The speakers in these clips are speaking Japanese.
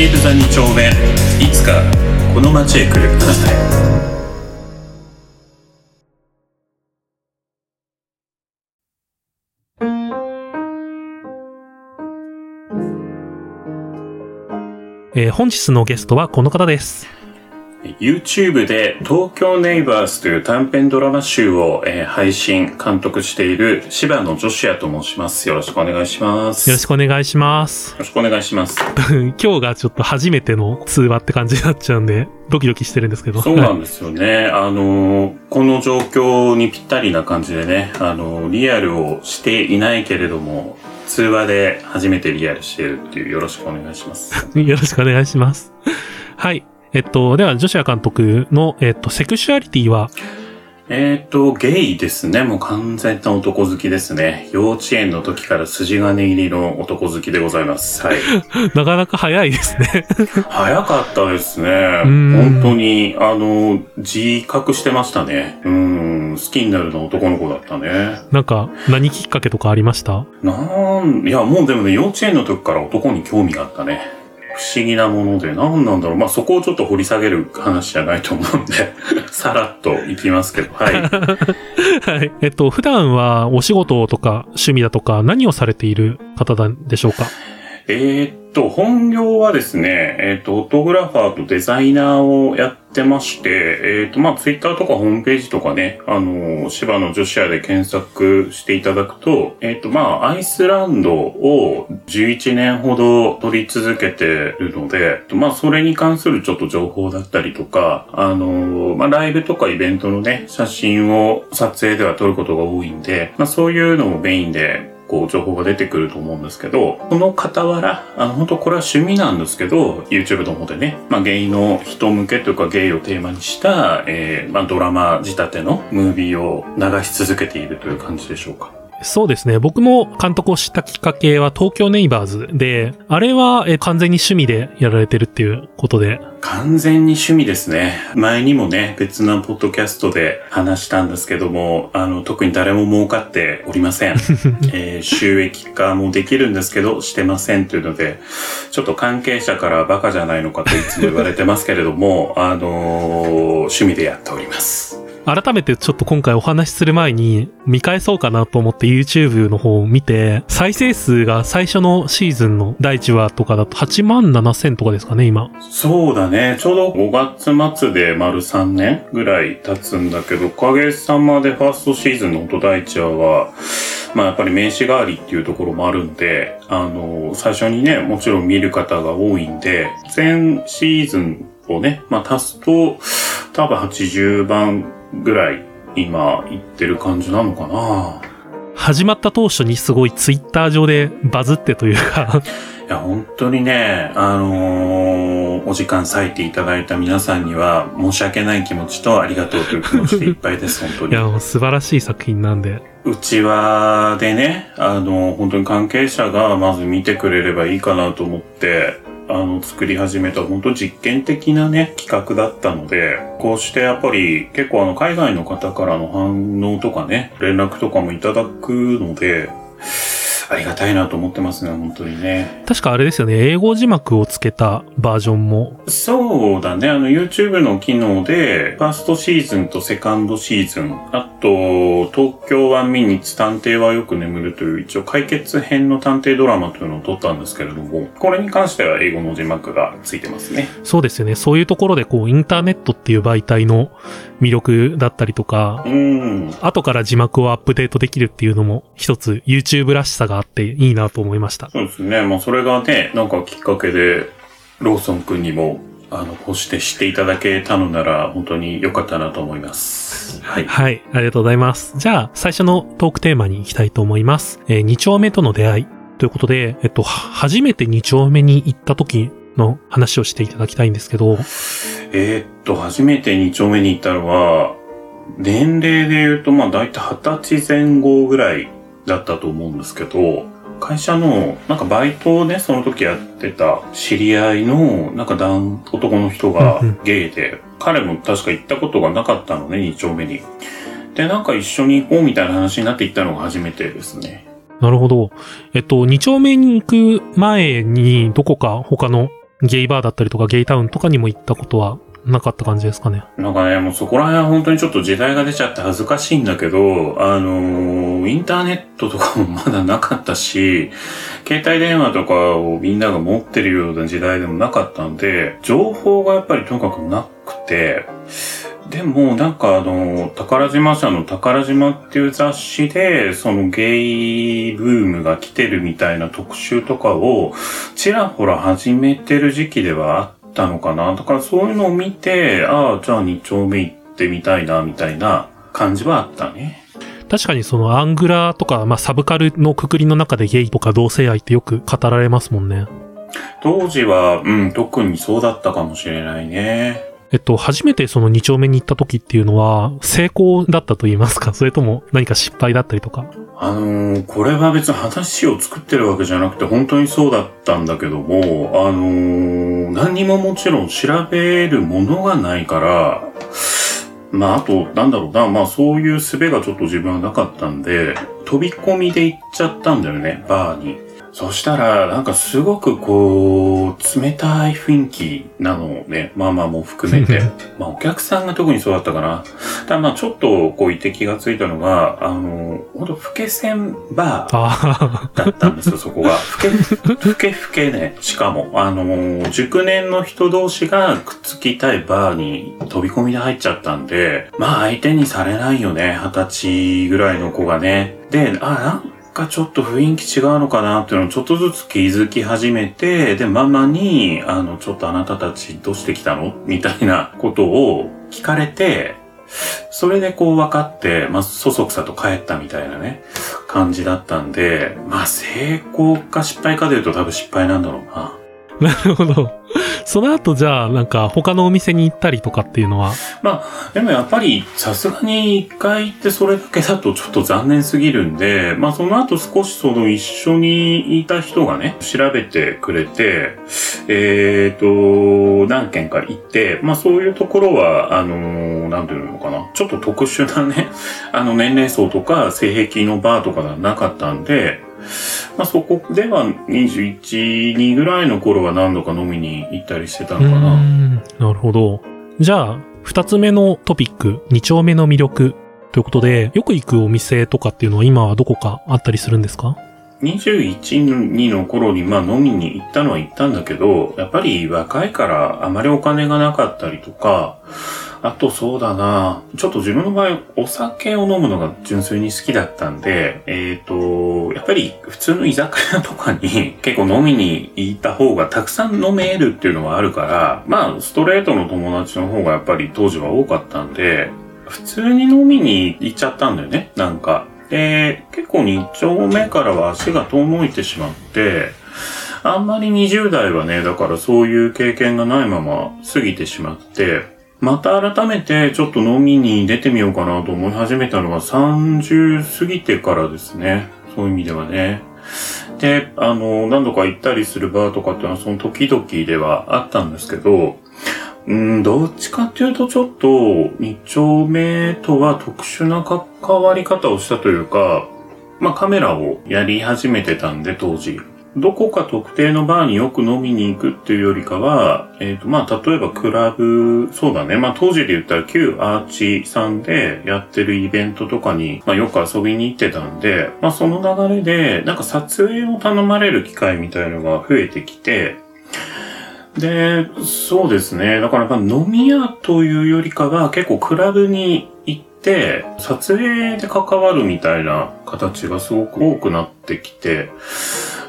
っているザ2丁目いつかこの街へ来る。あなたへえー本日のゲストはこの方です。YouTube で東京ネイバースという短編ドラマ集を、えー配信、監督している柴野女子也と申します。よろしくお願いします。よろしくお願いします。よろしくお願いします。今日がちょっと初めての通話って感じになっちゃうんで、ドキドキしてるんですけど。そうなんですよね。あのーこの状況にぴったりな感じでね、あのーリアルをしていないけれども、通話で初めてリアルしているっていうよろしくお願いします。よろしくお願いします。はい。えっと、では、ジョシア監督の、えっと、セクシュアリティは、えっ、と、ゲイですね。もう完全な男好きですね。幼稚園の時から筋金入りの男好きでございます。はい。なかなか早いですね。早かったですね。ん本当に、あの、自覚してましたね。うん、好きになるのは男の子だったね。なんか、何きっかけとかありました？なん、いや、もうでもね、幼稚園の時から男に興味があったね。不思議なもので、何なんだろう。まあ、そこをちょっと掘り下げる話じゃないと思うんで、さらっといきますけど、はい。はい。えっと、普段はお仕事とか趣味だとか何をされている方なんでしょうか？えーっと、本業はですね、えーと、フォトグラファーとデザイナーをやってまして、えーと、まあ、ツイッターとかホームページとかね、あの、芝の女子屋で検索していただくと、えーと、まあ、アイスランドを11年ほど撮り続けてるので、まあ、それに関するちょっと情報だったりとか、あの、まあ、ライブとかイベントのね、写真を撮影では撮ることが多いんで、まあ、そういうのをメインでこう情報が出てくると思うんですけど、この傍ら、あの本当これは趣味なんですけど、YouTube の方でね、まあゲイの人向けというかゲイをテーマにした、えーまあドラマ仕立てのムービーを流し続けているという感じでしょうか。そうですね。僕も監督を知ったきっかけは東京ネイバーズで、あれはえ完全に趣味でやられてるっていうことで、完全に趣味ですね。前にもね、別なポッドキャストで話したんですけども、あの、特に誰も儲かっておりません。えー収益化もできるんですけど、してませんというので、ちょっと関係者からバカじゃないのかといつも言われてますけれども、あのー趣味でやっております。改めてちょっと今回お話しする前に見返そうかなと思って YouTube の方を見て、再生数が最初のシーズンの第1話とかだと8万7千とかですかね、今。そうだね。ちょうど5月末で丸3年ぐらい経つんだけど、おかげさまでファーストシーズンの音第一話は、まあやっぱり名刺代わりっていうところもあるんで、あの、最初にね、もちろん見る方が多いんで、全シーズンをね、まあ足すと、多分80番ぐらい今いってる感じなのかな。始まった当初にすごい Twitter 上でバズってというか、いや、本当にね、あのーお時間割いていただいた皆さんには申し訳ない気持ちとありがとうという気持ちでいっぱいです、本当に。いや、もう素晴らしい作品なんで。うちわでね、あの、本当に関係者がまず見てくれればいいかなと思って、あの、作り始めた本当実験的なね、企画だったので、こうしてやっぱり結構あの、海外の方からの反応とかね、連絡とかもいただくので、ありがたいなと思ってますね、本当にね。確かあれですよね、英語字幕をつけたバージョンも。そうだね。あの、YouTube の機能で、ファーストシーズンとセカンドシーズン、あと、東京湾ミニッツ探偵はよく眠るという一応解決編の探偵ドラマというのを撮ったんですけれども、これに関しては英語の字幕がついてますね。そうですよね。そういうところでこう、インターネットっていう媒体の魅力だったりとか、うん。後から字幕をアップデートできるっていうのも一つ YouTube らしさがあっていいなと思いました。そうですね。まあ、それがね、なんかきっかけで、ローソン君にも、あの、こうして知っていただけたのなら、本当に良かったなと思います。はい。はい、ありがとうございます。じゃあ、最初のトークテーマに行きたいと思います。えー、二丁目との出会いということで、えっと、は初めて二丁目に行った時の話をしていただきたいんですけど、えーっと、初めて2丁目に行ったのは、年齢で言うと、まあ大体20歳前後ぐらいだったと思うんですけど、会社の、なんかバイトをね、その時やってた知り合いの、なんか男、男の人がゲイで、彼も確か行ったことがなかったのね、2丁目に。で、なんか一緒に行こうみたいな話になって行ったのが初めてですね。なるほど。えっと、二丁目に行く前に、どこか他のゲイバーだったりとかゲイタウンとかにも行ったことはなかった感じですかね。なんかね、もうそこら辺は本当にちょっと時代が出ちゃって恥ずかしいんだけど、あのー、インターネットとかもまだなかったし、携帯電話とかをみんなが持ってるような時代でもなかったんで、情報がやっぱりとにかくなくて、でも、なんかあの、宝島社の宝島っていう雑誌で、そのゲイブームが来てるみたいな特集とかを、ちらほら始めてる時期ではあったのかな。だからそういうのを見て、ああ、じゃあ二丁目行ってみたいな、みたいな感じはあったね。確かにそのアングラーとか、まあサブカルのくくりの中でゲイとか同性愛ってよく語られますもんね。当時は、うん、特にそうだったかもしれないね。えっと、初めてその二丁目に行った時っていうのは、成功だったと言いますか？それとも何か失敗だったりとか？あのー、これは別に話を作ってるわけじゃなくて、本当にそうだったんだけども、あのー、何にももちろん調べるものがないから、まあ、あと、なんだろうな、まあ、そういう術がちょっと自分はなかったんで、飛び込みで行っちゃったんだよね、バーに。そしたら、なんかすごくこう、冷たい雰囲気なのね、まあまあも含めて。まあお客さんが特にそうだったかな。ただまあちょっとこう、いて気がついたのが、あの、ほんと、ふけせんバーだったんですよ、そこが。ふけ、ふけふけね、しかも。あの、熟年の人同士がくっつきたいバーに飛び込みで入っちゃったんで、まあ相手にされないよね、二十歳ぐらいの子がね。で、あ、なんかちょっと雰囲気違うのかなっていうのをちょっとずつ気づき始めて、で、ママに、あの、ちょっとあなたたちどうしてきたのみたいなことを聞かれて、それでこう分かって、まあ、そそくさと帰ったみたいなね、感じだったんで、まあ、成功か失敗かで言うと多分失敗なんだろうな。なるほど。その後じゃあ、なんか他のお店に行ったりとかっていうのは？まあ、でもやっぱりさすがに一回行ってそれだけだとちょっと残念すぎるんで、まあその後少しその一緒にいた人がね、調べてくれて、えっ、ー、と、何件か行って、まあそういうところは、あのー、なんていうのかな、ちょっと特殊なね、あの年齢層とか性癖のバーとかがなかったんで、まあ、そこでは21、2ぐらいの頃は何度か飲みに行ったりしてたのかな。なるほど。じゃあ、二つ目のトピック、二丁目の魅力ということで、よく行くお店とかっていうのは今はどこかあったりするんですか？21、2の頃にまあ飲みに行ったのは行ったんだけど、やっぱり若いからあまりお金がなかったりとか、あとそうだなちょっと自分の場合、お酒を飲むのが純粋に好きだったんで、えっ、ー、と、やっぱり普通の居酒屋とかに 結構飲みに行った方がたくさん飲めるっていうのはあるから、まあ、ストレートの友達の方がやっぱり当時は多かったんで、普通に飲みに行っちゃったんだよね、なんか。で、結構2丁目からは足が遠のいてしまって、あんまり20代はね、だからそういう経験がないまま過ぎてしまって、また改めてちょっと飲みに出てみようかなと思い始めたのは30過ぎてからですね。そういう意味ではね。で、あの、何度か行ったりするバーとかっていうのはその時々ではあったんですけど、うん、どっちかっていうとちょっと二丁目とは特殊な関わり方をしたというか、まあカメラをやり始めてたんで当時。どこか特定のバーによく飲みに行くっていうよりかは、えっ、ー、と、まあ、例えばクラブ、そうだね。まあ、当時で言ったら旧アーチさんでやってるイベントとかに、まあ、よく遊びに行ってたんで、まあ、その流れで、なんか撮影を頼まれる機会みたいのが増えてきて、で、そうですね。だからまあ飲み屋というよりかは結構クラブに行って、撮影で関わるみたいな形がすごく多くなってきて、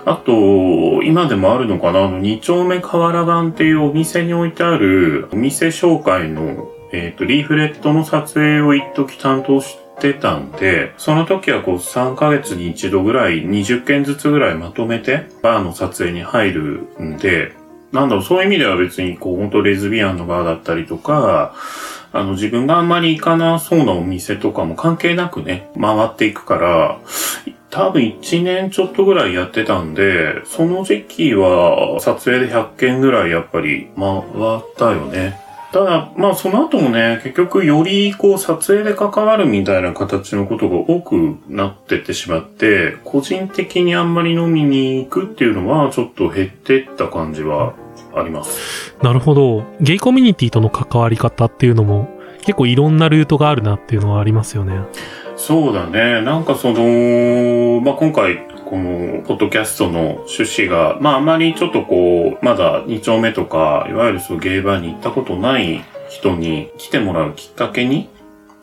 あと、今でもあるのかな？あの、二丁目河原版っていうお店に置いてある、お店紹介の、えっ、ー、と、リーフレットの撮影を一時担当してたんで、その時はこう3ヶ月に一度ぐらい20件ずつぐらいまとめてバーの撮影に入るんで、なんだろう、そういう意味では別にこう本当レズビアンのバーだったりとか、あの自分があんまり行かなそうなお店とかも関係なくね、回っていくから、多分1年ちょっとぐらいやってたんで、その時期は撮影で100件ぐらいやっぱり回ったよね。ただ、まあその後もね、結局よりこう撮影で関わるみたいな形のことが多くなってってしまって、個人的にあんまり飲みに行くっていうのはちょっと減ってった感じはあります。なるほど。ゲイコミュニティとの関わり方っていうのも結構いろんなルートがあるなっていうのはありますよね。そうだね。なんかその、まあ、今回、この、ポッドキャストの趣旨が、まあ、あまりちょっとこう、まだ2丁目とか、いわゆるそうゲイバーに行ったことない人に来てもらうきっかけに、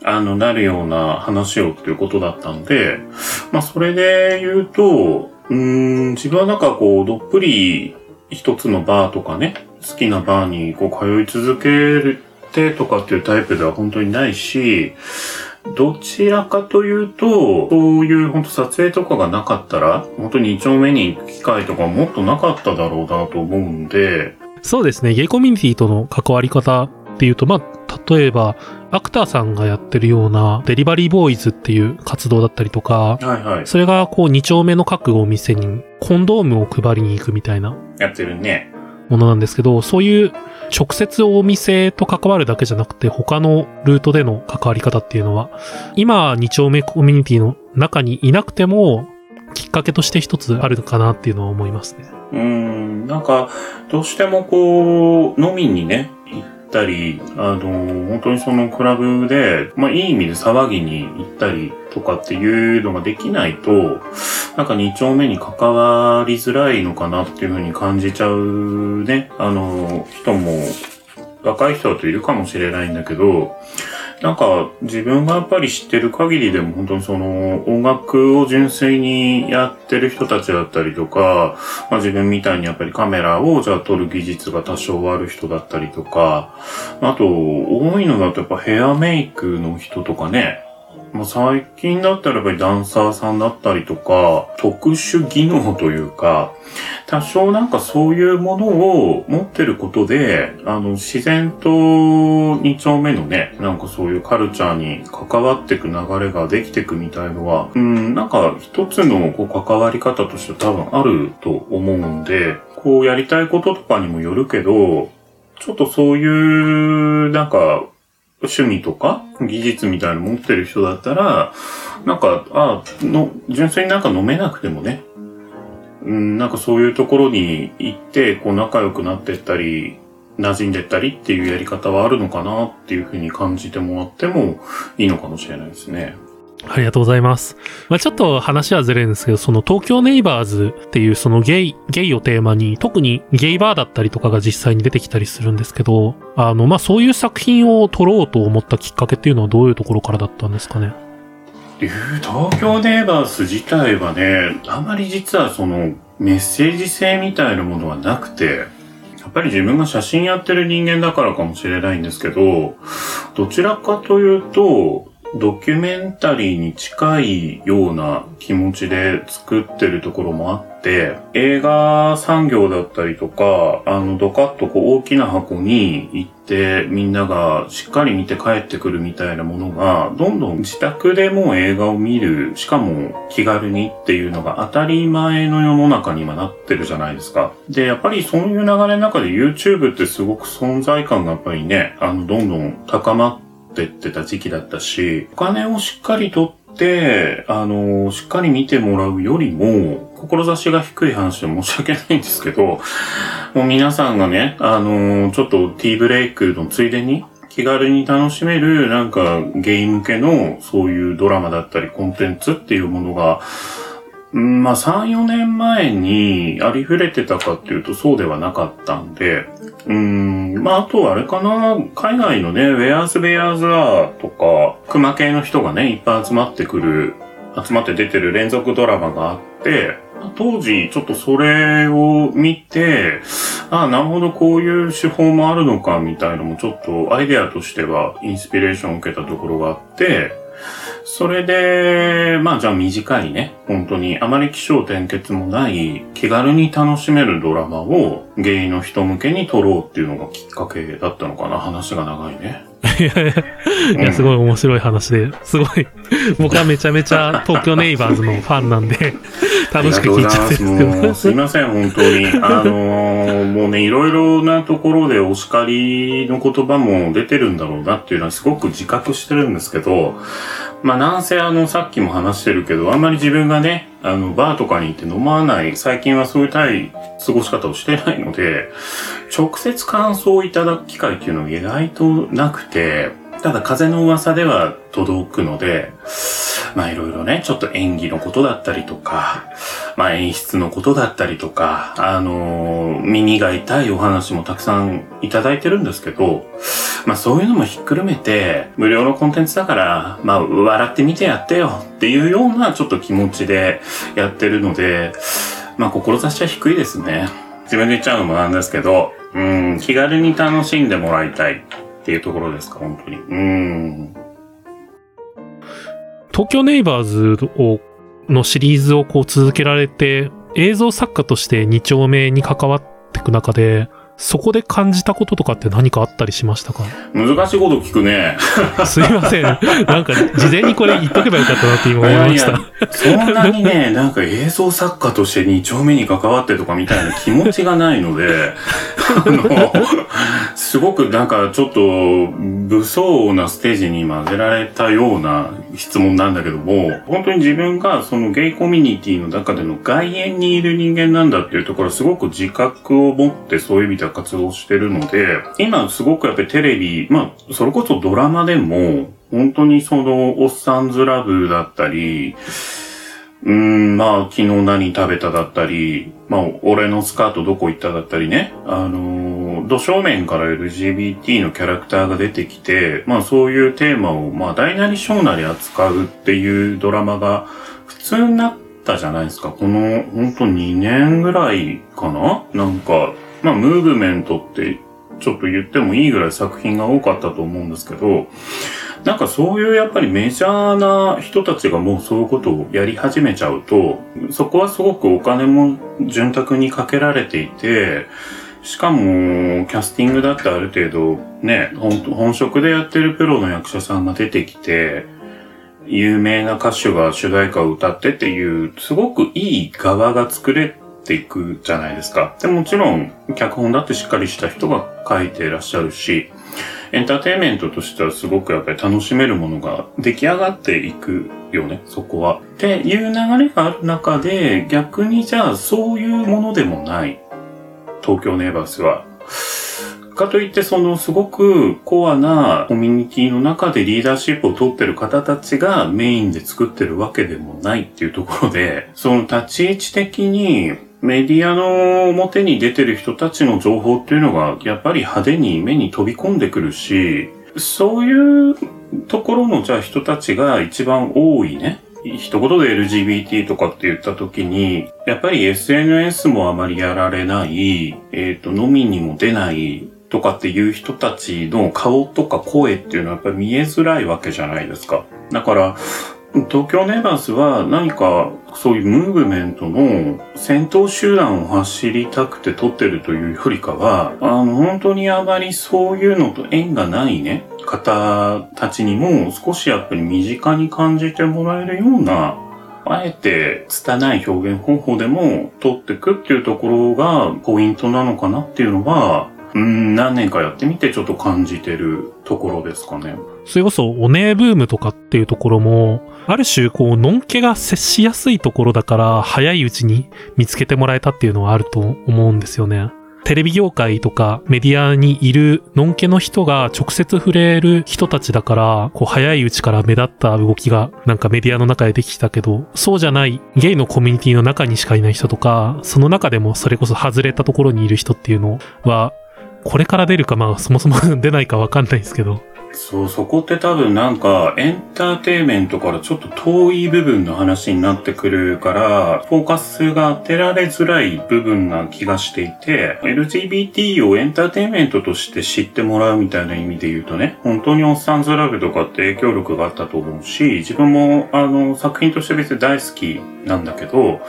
あの、なるような話をっていうことだったんで、まあ、それで言うと、うーん、自分はなんかこう、どっぷり一つのバーとかね、好きなバーにこう通い続けるってとかっていうタイプでは本当にないし、どちらかというと、そういう本当撮影とかがなかったら、本当に2丁目に行く機会とかもっとなかっただろうなと思うんで、そうですね。ゲイコミュニティとの関わり方っていうと、まあ、例えば、アクターさんがやってるようなデリバリーボーイズっていう活動だったりとか、はいはい。それがこう2丁目の各お店にコンドームを配りに行くみたいなやってるね。ものなんですけど、そういう直接お店と関わるだけじゃなくて他のルートでの関わり方っていうのは、今2丁目コミュニティの中にいなくても、きっかけとして一つあるのかなっていうのは思いますね。うーん、なんか、どうしてもこう、飲みにね、行ったり、あの、本当にそのクラブで、まあいい意味で騒ぎに行ったりとかっていうのができないと、なんか二丁目に関わりづらいのかなっていうふうに感じちゃうね、あの、人も、若い人だといるかもしれないんだけど、なんか自分がやっぱり知ってる限りでも本当にその音楽を純粋にやってる人たちだったりとか、まあ自分みたいにやっぱりカメラをじゃあ撮る技術が多少ある人だったりとか、あと多いのだとやっぱヘアメイクの人とかね、まあ、最近だったらやっぱりダンサーさんだったりとか、特殊技能というか、多少なんかそういうものを持ってることで、あの、自然と二丁目のね、なんかそういうカルチャーに関わっていく流れができていくみたいのは、うん、なんか一つのこう関わり方として多分あると思うんで、こうやりたいこととかにもよるけど、ちょっとそういう、なんか、趣味とか技術みたいなの持ってる人だったら、なんか、あの、純粋になんか飲めなくてもね、うん、なんかそういうところに行って、こう仲良くなってったり、馴染んでったりっていうやり方はあるのかなっていうふうに感じてもらってもいいのかもしれないですね。ありがとうございます。まあ、ちょっと話はずれるんですけど、その東京ネイバーズっていうそのゲイ、ゲイをテーマに、特にゲイバーだったりとかが実際に出てきたりするんですけど、あの、まあ、そういう作品を撮ろうと思ったきっかけっていうのはどういうところからだったんですかね？東京ネイバース自体はね、あまり実はそのメッセージ性みたいなものはなくて、やっぱり自分が写真やってる人間だからかもしれないんですけど、どちらかというと、ドキュメンタリーに近いような気持ちで作ってるところもあって、映画産業だったりとか、あの、ドカッとこう大きな箱に行ってみんながしっかり見て帰ってくるみたいなものが、どんどん自宅でも映画を見る、しかも気軽にっていうのが当たり前の世の中に今なってるじゃないですか。で、やっぱりそういう流れの中で YouTube ってすごく存在感がやっぱりね、あの、どんどん高まってってってた時期だったし、お金をしっかり取って、あの、しっかり見てもらうよりも、志が低い話で申し訳ないんですけど、もう皆さんがね、あの、ちょっとティーブレイクのついでに、気軽に楽しめる、なんか、ゲイ向けの、そういうドラマだったり、コンテンツっていうものが、まあ、3、4年前にありふれてたかっていうとそうではなかったんで、うん、まあ、あとあれかな、海外のね、ウェアーズ・ベアーズ・アーとか、熊系の人がね、いっぱい集まってくる、集まって出てる連続ドラマがあって、当時、ちょっとそれを見て、ああ、なるほど、こういう手法もあるのか、みたいのもちょっとアイデアとしてはインスピレーションを受けたところがあって、それで、まあじゃあ短いね、本当にあまり起承転結もない気軽に楽しめるドラマをゲイの人向けに撮ろうっていうのがきっかけだったのかな。話が長いね。いやすごい面白い話で、すごい、僕はめちゃめちゃ東京ネイバーズのファンなんで、楽しく聞いちゃってるんですけど。すいません、本当に。あのーもうね、いろいろなところでお叱りの言葉も出てるんだろうなっていうのはすごく自覚してるんですけど、まあなんせあの、さっきも話してるけど、あんまり自分がね、あの、バーとかに行って飲まない、最近はそういうたい過ごし方をしてないので、直接感想をいただく機会っていうのは意外となくて、ただ風の噂では届くので、まあいろいろね、ちょっと演技のことだったりとか、まあ演出のことだったりとか、あのー、耳が痛いお話もたくさんいただいてるんですけど、まあそういうのもひっくるめて、無料のコンテンツだから、まあ笑ってみてやってよっていうようなちょっと気持ちでやってるので、まあ志は低いですね。自分で言っちゃうのもなんですけど、うん、気軽に楽しんでもらいたいっていうところですか、本当に。うん。東京ネイバーズを、のシリーズをこう続けられて、映像作家として2丁目に関わっていく中で、そこで感じたこととかって何かあったりしましたか？難しいこと聞くね。すいません。なんか、事前にこれ言っとけばよかったなって今思いました。いやいやそんなにね、なんか映像作家として2丁目に関わってとかみたいな気持ちがないので、あの、すごくなんかちょっと武装なステージに混ぜられたような質問なんだけども、本当に自分がそのゲイコミュニティの中での外縁にいる人間なんだっていうところすごく自覚を持ってそういう意味では活動してるので、今すごくやっぱりテレビ、まあ、それこそドラマでも、本当にその、おっさんずラブだったり、うん、まあ、昨日何食べただったり、まあ、俺のスカートどこ行っただったりね、あのー、土正面から LGBT のキャラクターが出てきて、まあ、そういうテーマを、まあ、大なり小なり扱うっていうドラマが普通になったじゃないですか。この、本当2年ぐらいかな？なんか、まあ、ムーブメントってちょっと言ってもいいぐらい作品が多かったと思うんですけど、なんかそういうやっぱりメジャーな人たちがもうそういうことをやり始めちゃうと、そこはすごくお金も潤沢にかけられていて、しかも、キャスティングだってある程度、ね、本職でやってるプロの役者さんが出てきて、有名な歌手が主題歌を歌ってっていう、すごくいい側が作れていくじゃないですか。でもちろん、脚本だってしっかりした人が書いていらっしゃるし、エンターテインメントとしてはすごくやっぱり楽しめるものが出来上がっていくよね、そこは。っていう流れがある中で、逆にじゃあそういうものでもない、東京ネイバースは。かといってそのすごくコアなコミュニティの中でリーダーシップを取ってる方たちがメインで作ってるわけでもないっていうところで、その立ち位置的にメディアの表に出てる人たちの情報っていうのがやっぱり派手に目に飛び込んでくるし、そういうところのじゃあ人たちが一番多いね。一言で LGBT とかって言った時に、やっぱり SNS もあまりやられない、えっ、ー、と、飲みにも出ないとかっていう人たちの顔とか声っていうのはやっぱり見えづらいわけじゃないですか。だから、東京ネバースは何かそういうムーブメントの先頭集団を走りたくて撮ってるというよりかは、あの、本当にあまりそういうのと縁がないね、方たちにも少しやっぱり身近に感じてもらえるような、あえて拙い表現方法でも撮ってくっていうところがポイントなのかなっていうのは、うん、何年かやってみてちょっと感じてるところですかね。それこそ、お姉ブームとかっていうところも、ある種、こう、のんけが接しやすいところだから、早いうちに見つけてもらえたっていうのはあると思うんですよね。テレビ業界とかメディアにいるのんけの人が直接触れる人たちだから、こう早いうちから目立った動きがなんかメディアの中でできたけど、そうじゃないゲイのコミュニティの中にしかいない人とか、その中でもそれこそ外れたところにいる人っていうのは、これから出るかまあそもそも出ないかわかんないですけど、そう、そこって多分なんかエンターテイメントからちょっと遠い部分の話になってくるから、フォーカスが当てられづらい部分な気がしていて、LGBT をエンターテイメントとして知ってもらうみたいな意味で言うとね、本当におっさんずラブとかって影響力があったと思うし、自分もあの作品として別に大好きなんだけど、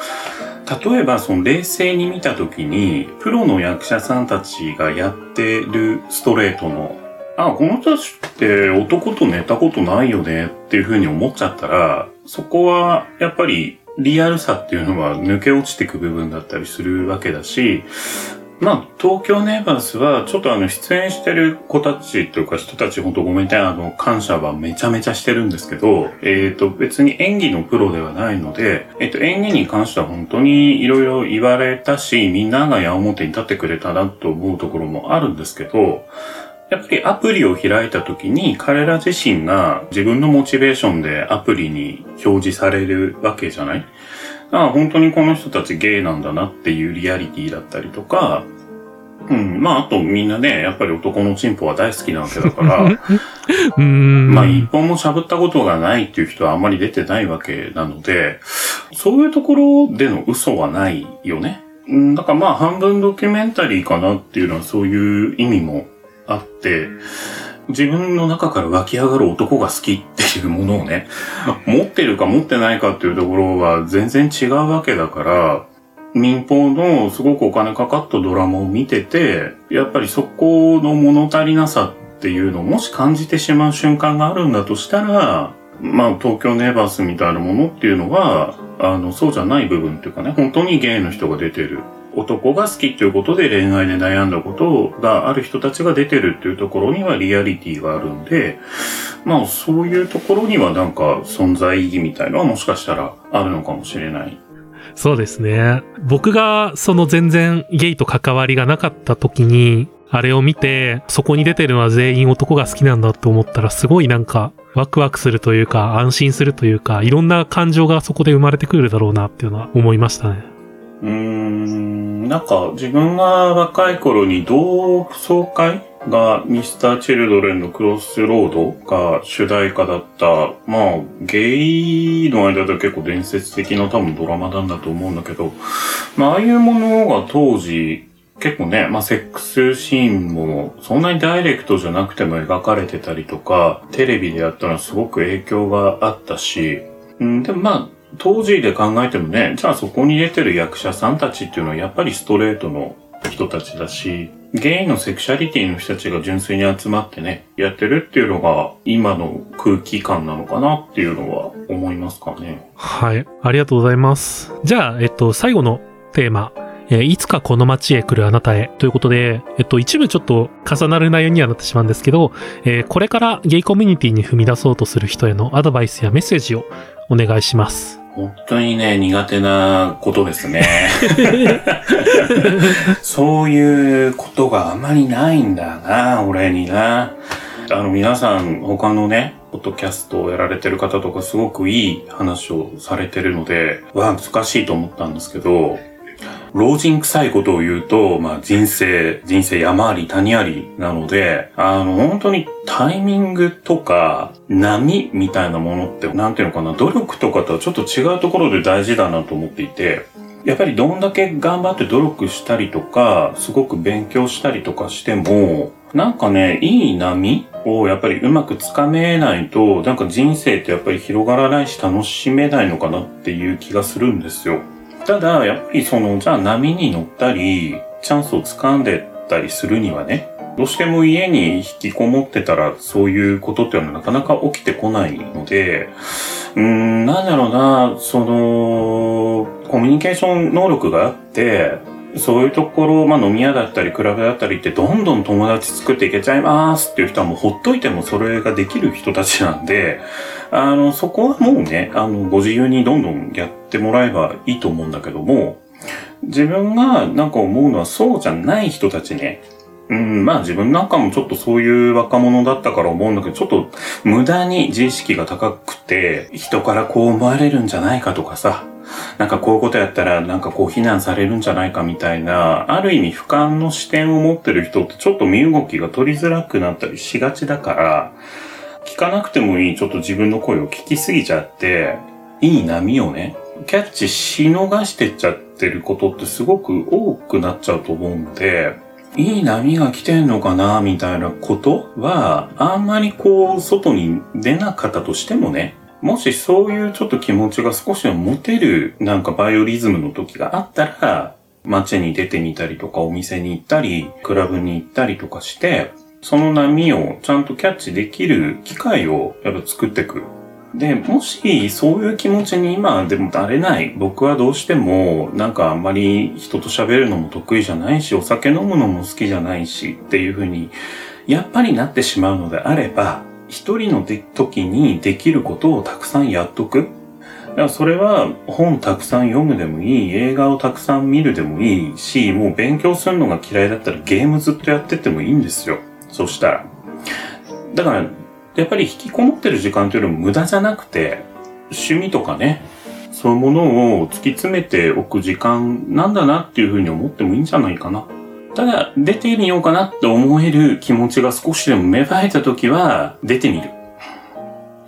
例えばその冷静に見た時に、プロの役者さんたちがやってるストレートのあ、この人たちって男と寝たことないよねっていうふうに思っちゃったら、そこはやっぱりリアルさっていうのは抜け落ちていく部分だったりするわけだし、まあ、東京ネイバースは、ちょっとあの、出演してる子たちというか人たち、ほんとごめんね、あの、感謝はめちゃめちゃしてるんですけど、えっ、ー、と、別に演技のプロではないので、えっ、ー、と、演技に関しては本当にいろいろ言われたし、みんなが矢面に立ってくれたなと思うところもあるんですけど、やっぱりアプリを開いた時に彼ら自身が自分のモチベーションでアプリに表示されるわけじゃない？ああ、本当にこの人たちゲイなんだなっていうリアリティだったりとか、うん。まあ、あとみんなね、やっぱり男のチンポは大好きなわけだから、うん。まあ、一本も喋ったことがないっていう人はあんまり出てないわけなので、そういうところでの嘘はないよね？うん、だからまあ、半分ドキュメンタリーかなっていうのはそういう意味もあって、自分の中から湧き上がる男が好きっていうものをね、持ってるか持ってないかっていうところは全然違うわけだから、民放のすごくお金かかったドラマを見てて、やっぱりそこの物足りなさっていうのをもし感じてしまう瞬間があるんだとしたら、まあ東京ネバースみたいなものっていうのは、あの、そうじゃない部分っていうかね、本当にゲイの人が出てる。男が好きっていうことで恋愛で悩んだことがある人たちが出てるっていうところにはリアリティがあるんで、まあそういうところにはなんか存在意義みたいのはもしかしたらあるのかもしれない。そうですね。僕がその全然ゲイと関わりがなかった時に、あれを見て、そこに出てるのは全員男が好きなんだって思ったら、すごいなんか、ワクワクするというか、安心するというか、いろんな感情がそこで生まれてくるだろうなっていうのは思いましたね。うーん、なんか自分が若い頃に同窓会がミスター・チルドレンのクロスロードが主題歌だった、まあ、ゲイの間では結構伝説的な多分ドラマなんだと思うんだけど、まあ、ああいうものが当時、結構ね、まあ、セックスシーンも、そんなにダイレクトじゃなくても描かれてたりとか、テレビでやったらすごく影響があったし、うん、でもまあ、当時で考えてもね、じゃあそこに出てる役者さんたちっていうのはやっぱりストレートの人たちだし、ゲイのセクシャリティの人たちが純粋に集まってね、やってるっていうのが今の空気感なのかなっていうのは思いますかね。はい。ありがとうございます。じゃあ、えっと、最後のテーマ。えいつかこの街へ来るあなたへ。ということで、えっと、一部ちょっと重なる内容にはなってしまうんですけど、えー、これからゲイコミュニティに踏み出そうとする人へのアドバイスやメッセージをお願いします。本当にね、苦手なことですね。そういうことがあまりないんだな、俺にな。あの、皆さん、他のね、ポッドキャストをやられてる方とかすごくいい話をされてるので、は難しいと思ったんですけど、老人臭いことを言うと、まあ人生、人生山あり谷ありなので、あの、本当にタイミングとか波みたいなものって、なんていうのかな、努力とかとはちょっと違うところで大事だなと思っていて、やっぱりどんだけ頑張って努力したりとか、すごく勉強したりとかしても、なんかね、いい波をやっぱりうまくつかめないと、なんか人生ってやっぱり広がらないし楽しめないのかなっていう気がするんですよ。ただ、やっぱりその、じゃあ波に乗ったり、チャンスを掴んでたりするにはね、どうしても家に引きこもってたら、そういうことっていうのはなかなか起きてこないので、うーん、なんだろうな、その、コミュニケーション能力があって、そういうところ、まあ飲み屋だったり、クラブだったりってどんどん友達作っていけちゃいますっていう人はもうほっといてもそれができる人たちなんで、あの、そこはもうね、あの、ご自由にどんどんやってもらえばいいと思うんだけども、自分がなんか思うのはそうじゃない人たちね。うん、まあ自分なんかもちょっとそういう若者だったから思うんだけど、ちょっと無駄に自意識が高くて、人からこう思われるんじゃないかとかさ、なんかこういうことやったらなんかこう非難されるんじゃないかみたいな、ある意味俯瞰の視点を持ってる人ってちょっと身動きが取りづらくなったりしがちだから、聞かなくてもいいちょっと自分の声を聞きすぎちゃって、いい波をね、キャッチし逃してっちゃってることってすごく多くなっちゃうと思うんで、いい波が来てんのかなみたいなことは、あんまりこう、外に出なかったとしてもね、もしそういうちょっと気持ちが少しは持てるなんかバイオリズムの時があったら、街に出てみたりとかお店に行ったり、クラブに行ったりとかして、その波をちゃんとキャッチできる機会をやっぱ作っていく。で、もし、そういう気持ちに今でもなれない。僕はどうしても、なんかあんまり人と喋るのも得意じゃないし、お酒飲むのも好きじゃないし、っていうふうに、やっぱりなってしまうのであれば、一人の時にできることをたくさんやっとく。だからそれは本たくさん読むでもいい、映画をたくさん見るでもいいし、もう勉強するのが嫌いだったらゲームずっとやっててもいいんですよ。そしたら。だから、やっぱり引きこもってる時間というより無駄じゃなくて、趣味とかね、そういうものを突き詰めておく時間なんだなっていうふうに思ってもいいんじゃないかな。ただ、出てみようかなって思える気持ちが少しでも芽生えた時は、出てみる。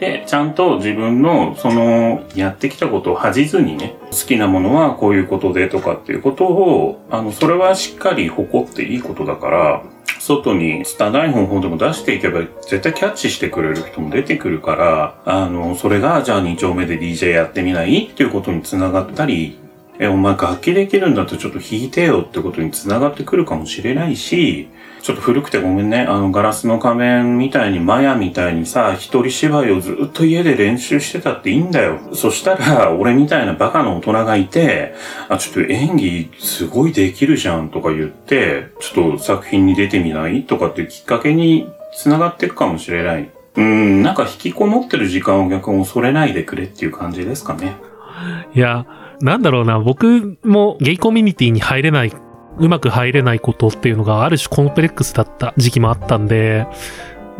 で、ちゃんと自分の、その、やってきたことを恥じずにね、好きなものはこういうことでとかっていうことを、あの、それはしっかり誇っていいことだから、外に拙い方法でも出していけば絶対キャッチしてくれる人も出てくるから、あの、それがじゃあ2丁目で DJ やってみないっていうことにつながったり、え、お前楽器できるんだったらちょっと弾いてよってことにつながってくるかもしれないし、ちょっと古くてごめんね。あの、ガラスの仮面みたいに、マヤみたいにさ、一人芝居をずっと家で練習してたっていいんだよ。そしたら、俺みたいなバカな大人がいて、あ、ちょっと演技すごいできるじゃんとか言って、ちょっと作品に出てみないとかってきっかけに繋がっていくかもしれない。うん、なんか引きこもってる時間を逆に恐れないでくれっていう感じですかね。いや、なんだろうな、僕もゲイコミュニティに入れないうまく入れないことっていうのがある種コンプレックスだった時期もあったんで、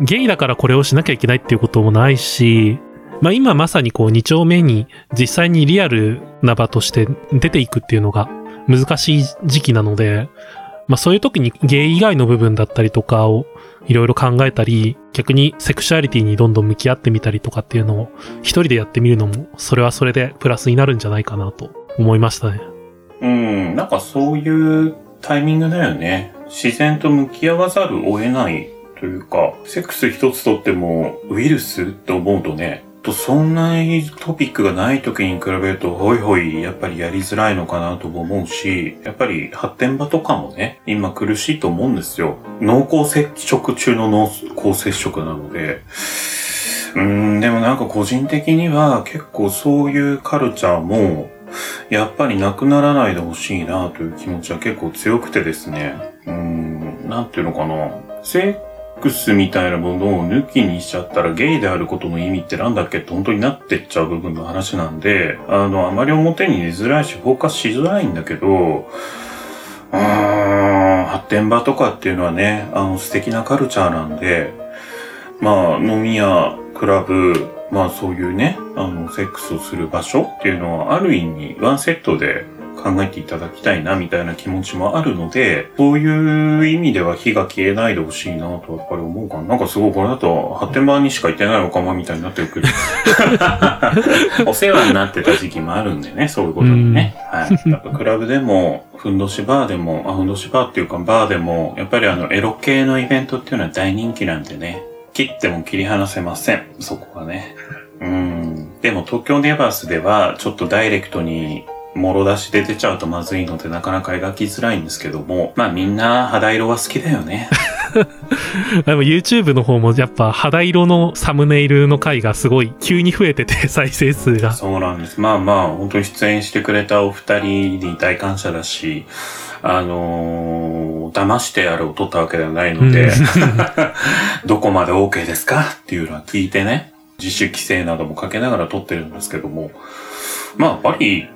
ゲイだからこれをしなきゃいけないっていうこともないし、まあ今まさにこう2丁目に実際にリアルな場として出ていくっていうのが難しい時期なので、まあそういう時にゲイ以外の部分だったりとかをいろいろ考えたり、逆にセクシュアリティにどんどん向き合ってみたりとかっていうのを一人でやってみるのも、それはそれでプラスになるんじゃないかなと思いましたね。うん、なんかそういうタイミングだよね。自然と向き合わざるを得ないというか、セックス一つとってもウイルスって思うとね、とそんなにトピックがない時に比べると、ほいほい、やっぱりやりづらいのかなとも思うし、やっぱり発展場とかもね、今苦しいと思うんですよ。濃厚接触中の濃厚接触なので、うーん、でもなんか個人的には結構そういうカルチャーもやっぱりなくならないでほしいなという気持ちは結構強くてですね。うーん、なんていうのかな。セックスみたいなものを抜きにしちゃったらゲイであることの意味ってなんだっけって本当になってっちゃう部分の話なんで、あの、あまり表に出づらいし、フォーカスしづらいんだけど、うーん、発展場とかっていうのはね、あの、素敵なカルチャーなんで、まあ、飲み屋、クラブ、まあそういうね、あの、セックスをする場所っていうのはある意味ワンセットで考えていただきたいなみたいな気持ちもあるので、そういう意味では火が消えないでほしいなとやっぱり思うかな。なんかすごいこれだと発展場にしか行ってないおかまみたいになってくる。お世話になってた時期もあるんでね、そういうことにね。はい。やっぱクラブでも、ふんどしバーでも、あ、ふんどしバーっていうかバーでも、やっぱりあのエロ系のイベントっていうのは大人気なんでね。切っても切り離せません。そこはね。うん。でも東京ネバースではちょっとダイレクトにもろ出しで出ちゃうとまずいのでなかなか描きづらいんですけども、まあみんな肌色は好きだよね。でも YouTube の方もやっぱ肌色のサムネイルの回がすごい急に増えてて再生数が。そうなんです。まあまあ本当に出演してくれたお二人に大感謝だし、あのー、騙してあれを撮ったわけではないので、どこまで OK ですかっていうのは聞いてね、自主規制などもかけながら撮ってるんですけども、まあやっぱり、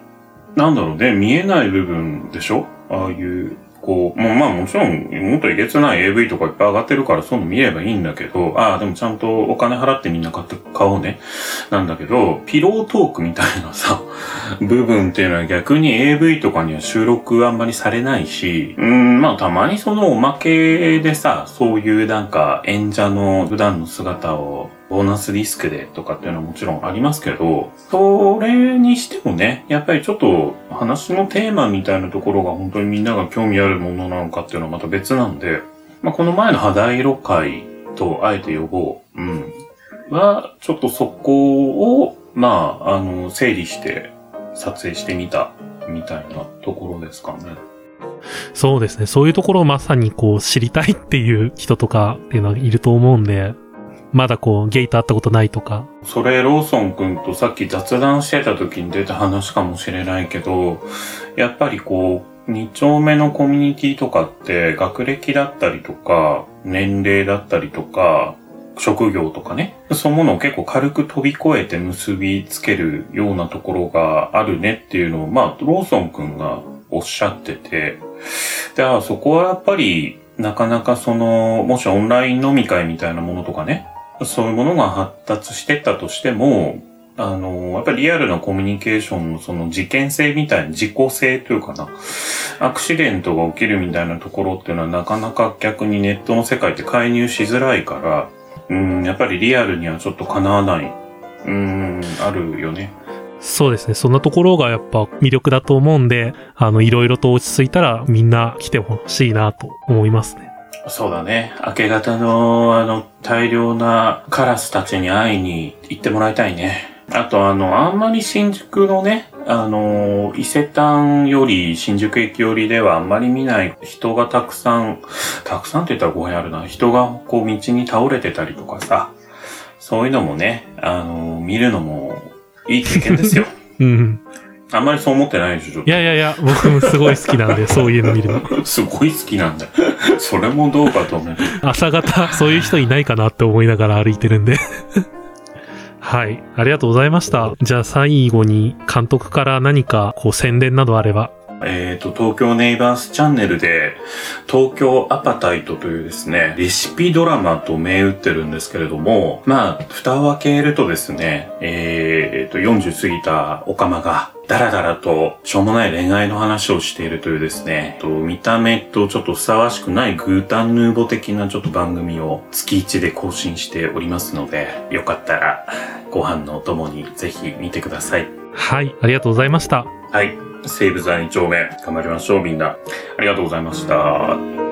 なんだろうね、見えない部分でしょ？ああいうこう、もうまあもちろん、もっとえげつない AV とかいっぱい上がってるからそういうの見ればいいんだけど、ああ、でもちゃんとお金払ってみんな買って買おうね。なんだけど、ピロートークみたいなさ、部分っていうのは逆に AV とかには収録あんまりされないし、うん、まあたまにそのおまけでさ、そういうなんか演者の普段の姿をボーナスリスクでとかっていうのはもちろんありますけど、それにしてもね、やっぱりちょっと話のテーマみたいなところが本当にみんなが興味あるものなのかっていうのはまた別なんで、まあ、この前の肌色会とあえて呼ぼう、うん、は、ちょっとそこを、まあ、あの、整理して撮影してみたみたいなところですかね。そうですね。そういうところをまさにこう知りたいっていう人とかっていうのはいると思うんで、まだこう、ゲイと会ったことないとか。それ、ローソン君とさっき雑談してた時に出た話かもしれないけど、やっぱりこう、二丁目のコミュニティとかって学歴だったりとか、年齢だったりとか、職業とかね。そういうものを結構軽く飛び越えて結びつけるようなところがあるねっていうのを、まあ、ローソン君がおっしゃってて、で、あそこはやっぱり、なかなかその、もしオンライン飲み会みたいなものとかね、そういうものが発達してったとしても、あの、やっぱりリアルなコミュニケーションのその事件性みたいな、自己性というかな、アクシデントが起きるみたいなところっていうのはなかなか逆にネットの世界って介入しづらいから、うん、やっぱりリアルにはちょっとかなわない、うん、あるよね。そうですね。そんなところがやっぱ魅力だと思うんで、あの、いろいろと落ち着いたらみんな来てほしいなと思いますね。そうだね。明け方の、あの、大量なカラスたちに会いに行ってもらいたいね。あと、あの、あんまり新宿のね、あの、伊勢丹より新宿駅寄りではあんまり見ない人がたくさん、たくさんって言ったら語弊あるな。人がこう道に倒れてたりとかさ、そういうのもね、あの、見るのもいい経験ですよ。うん。あんまりそう思ってないでしょ。いやいやいや、僕もすごい好きなんで、そういうの見るの。すごい好きなんだ。それもどうかと思う。朝方、そういう人いないかなって思いながら歩いてるんで はい。ありがとうございました。じゃあ最後に監督から何かこう宣伝などあれば。えっ、ー、と、東京ネイバースチャンネルで、東京アパタイトというですね、レシピドラマと銘打ってるんですけれども、まあ、蓋を開けるとですね、えっ、ー、と、40過ぎたオカマが、だらだらとしょうもない恋愛の話をしているというですね、と見た目とちょっとふさわしくないグータンヌーボ的なちょっと番組を月1で更新しておりますので、よかったらご飯のお供にぜひ見てください。はい、ありがとうございました。はい、西武座2丁目頑張りましょうみんな。ありがとうございました。